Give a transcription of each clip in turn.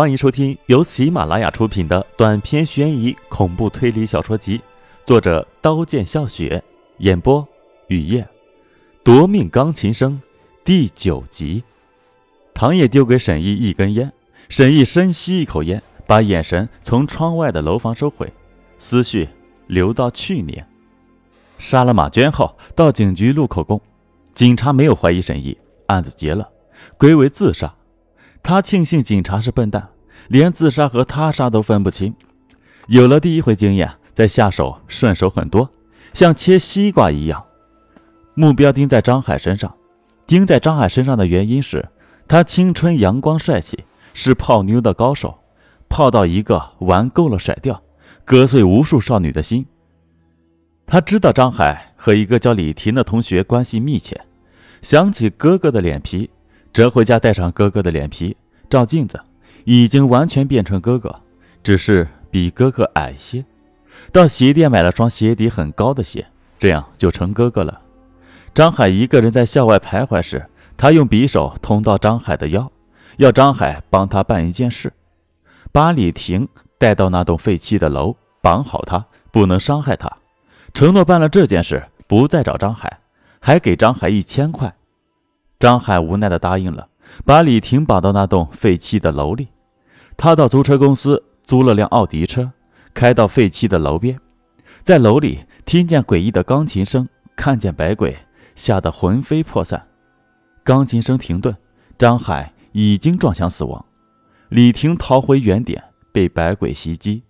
欢迎收听由喜马拉雅出品的短篇悬疑恐怖推理小说集，作者刀剑笑雪，演播雨夜，夺命钢琴声第九集。唐叶丢给沈毅一根烟，沈毅深吸一口烟，把眼神从窗外的楼房收回，思绪流到去年，杀了马娟后到警局录口供，警察没有怀疑沈毅，案子结了，归为自杀。他庆幸警察是笨蛋，连自杀和他杀都分不清。有了第一回经验，再下手顺手很多，像切西瓜一样。目标盯在张海身上，盯在张海身上的原因是，他青春阳光帅气，是泡妞的高手，泡到一个玩够了甩掉，割碎无数少女的心。他知道张海和一个叫李婷的同学关系密切，想起哥哥的脸皮。折回家，带上哥哥的脸皮，照镜子，已经完全变成哥哥，只是比哥哥矮些。到鞋店买了双鞋底很高的鞋，这样就成哥哥了。张海一个人在校外徘徊时，他用匕首捅到张海的腰，要张海帮他办一件事，把李婷带到那栋废弃的楼，绑好他，不能伤害他，承诺办了这件事不再找张海，还给张海一千块。张海无奈地答应了，把李婷绑到那栋废弃的楼里。他到租车公司租了辆奥迪车，开到废弃的楼边，在楼里听见诡异的钢琴声，看见白鬼，吓得魂飞魄散。钢琴声停顿，张海已经撞墙死亡。李婷逃回原点，被白鬼袭击。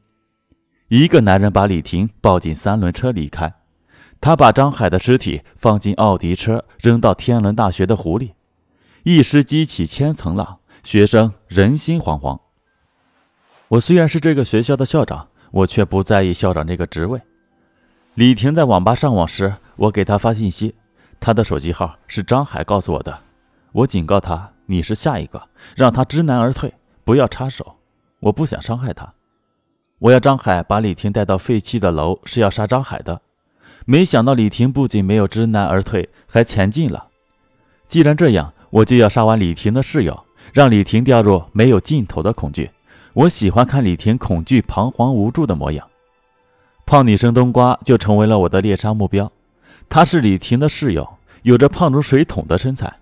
一个男人把李婷抱进三轮车离开。他把张海的尸体放进奥迪车，扔到天伦大学的湖里，一时激起千层浪，学生人心惶惶。我虽然是这个学校的校长，我却不在意校长这个职位。李婷在网吧上网时，我给他发信息，他的手机号是张海告诉我的。我警告他：“你是下一个，让他知难而退，不要插手。”我不想伤害他。我要张海把李婷带到废弃的楼，是要杀张海的。没想到李婷不仅没有知难而退，还前进了。既然这样，我就要杀完李婷的室友，让李婷掉入没有尽头的恐惧。我喜欢看李婷恐惧、彷徨、无助的模样。胖女生冬瓜就成为了我的猎杀目标。她是李婷的室友，有着胖如水桶的身材。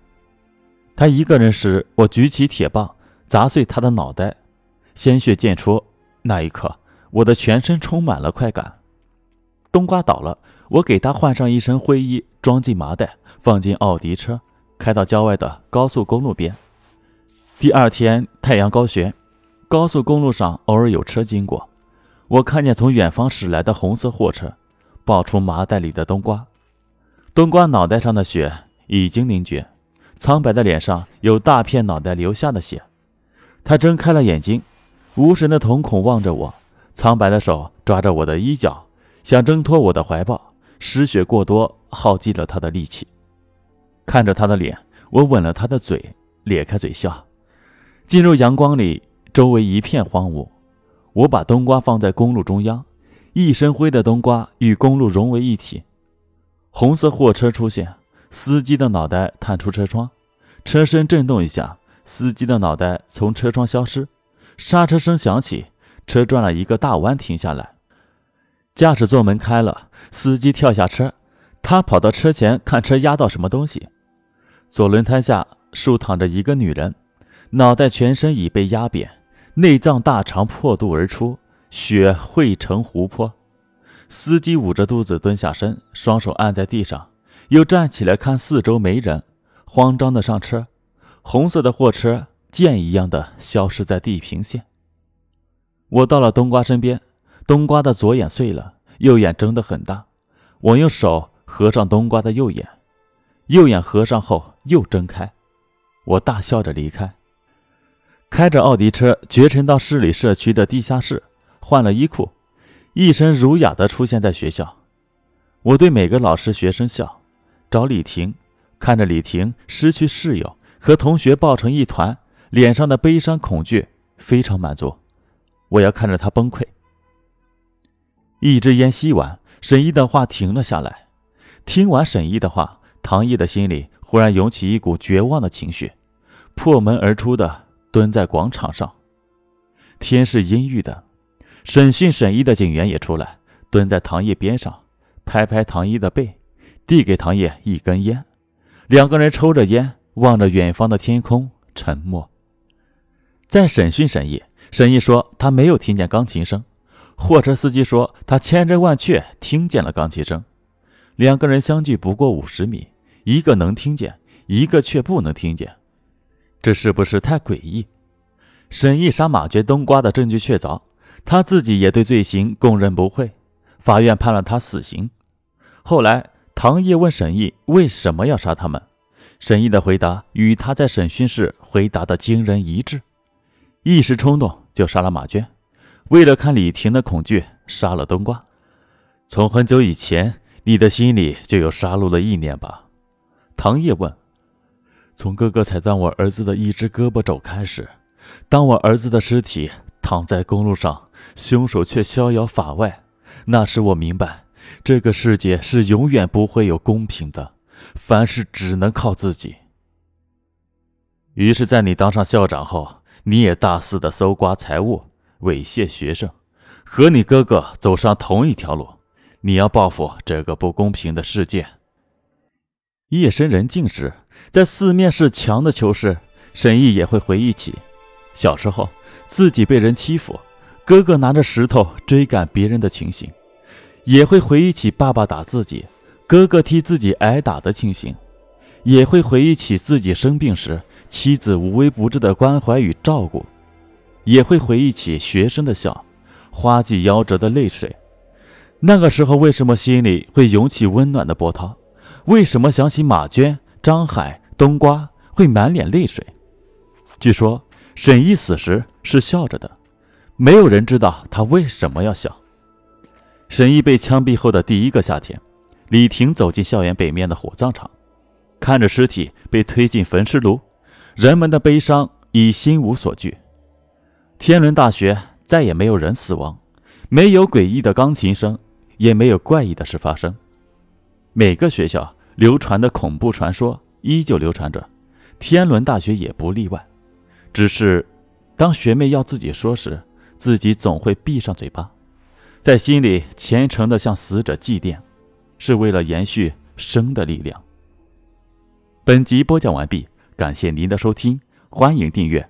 她一个人时，我举起铁棒砸碎她的脑袋，鲜血溅出。那一刻，我的全身充满了快感。冬瓜倒了。我给他换上一身灰衣，装进麻袋，放进奥迪车，开到郊外的高速公路边。第二天太阳高悬，高速公路上偶尔有车经过，我看见从远方驶来的红色货车，抱出麻袋里的冬瓜。冬瓜脑袋上的血已经凝结，苍白的脸上有大片脑袋流下的血。他睁开了眼睛，无神的瞳孔望着我，苍白的手抓着我的衣角，想挣脱我的怀抱。失血过多，耗尽了他的力气。看着他的脸，我吻了他的嘴，咧开嘴笑。进入阳光里，周围一片荒芜。我把冬瓜放在公路中央，一身灰的冬瓜与公路融为一体。红色货车出现，司机的脑袋探出车窗，车身震动一下，司机的脑袋从车窗消失。刹车声响起，车转了一个大弯，停下来。驾驶座门开了，司机跳下车，他跑到车前看车压到什么东西。左轮胎下竖躺着一个女人，脑袋全身已被压扁，内脏大肠破肚而出，血汇成湖泊。司机捂着肚子蹲下身，双手按在地上，又站起来看四周没人，慌张的上车。红色的货车箭一样的消失在地平线。我到了冬瓜身边。冬瓜的左眼碎了，右眼睁得很大。我用手合上冬瓜的右眼，右眼合上后又睁开。我大笑着离开，开着奥迪车绝尘到市里社区的地下室，换了衣裤，一身儒雅的出现在学校。我对每个老师学生笑，找李婷，看着李婷失去室友和同学抱成一团，脸上的悲伤恐惧，非常满足。我要看着她崩溃。一支烟吸完，沈毅的话停了下来。听完沈毅的话，唐毅的心里忽然涌起一股绝望的情绪，破门而出的蹲在广场上。天是阴郁的。审讯沈毅的警员也出来，蹲在唐毅边上，拍拍唐毅的背，递给唐毅一根烟。两个人抽着烟，望着远方的天空，沉默。在审讯沈毅，沈毅说他没有听见钢琴声，货车司机说他千真万确听见了钢琴声。两个人相距不过五十米，一个能听见，一个却不能听见，这是不是太诡异？沈毅杀马娟、冬瓜的证据确凿。他自己也对罪行供认不讳，法院判了他死刑。后来，唐烨问沈毅为什么要杀他们，沈毅的回答与他在审讯室回答的惊人一致：一时冲动就杀了马娟，为了看李婷的恐惧杀了冬瓜。从很久以前，你的心里就有杀戮的意念吧？唐烨问。从哥哥踩断我儿子的一只胳膊肘开始，当我儿子的尸体躺在公路上。凶手却逍遥法外，那时我明白，这个世界是永远不会有公平的，凡事只能靠自己。于是，在你当上校长后，你也大肆的搜刮财物，猥亵学生，和你哥哥走上同一条路。你要报复这个不公平的世界。夜深人静时，在四面是墙的囚室，沈毅也会回忆起小时候自己被人欺负。哥哥拿着石头追赶别人的情形，也会回忆起爸爸打自己，哥哥替自己挨打的情形，也会回忆起自己生病时妻子无微不至的关怀与照顾，也会回忆起学生的笑，花季夭折的泪水。那个时候，为什么心里会涌起温暖的波涛？为什么想起马娟、张海、冬瓜会满脸泪水？据说沈毅死时是笑着的。没有人知道他为什么要笑。沈毅被枪毙后的第一个夏天，李婷走进校园北面的火葬场，看着尸体被推进焚尸炉，人们的悲伤已心无所惧。天伦大学再也没有人死亡，没有诡异的钢琴声，也没有怪异的事发生。每个学校流传的恐怖传说依旧流传着，天伦大学也不例外。只是，当学妹要自己说时，自己总会闭上嘴巴，在心里虔诚地向死者祭奠，是为了延续生的力量。本集播讲完毕，感谢您的收听，欢迎订阅。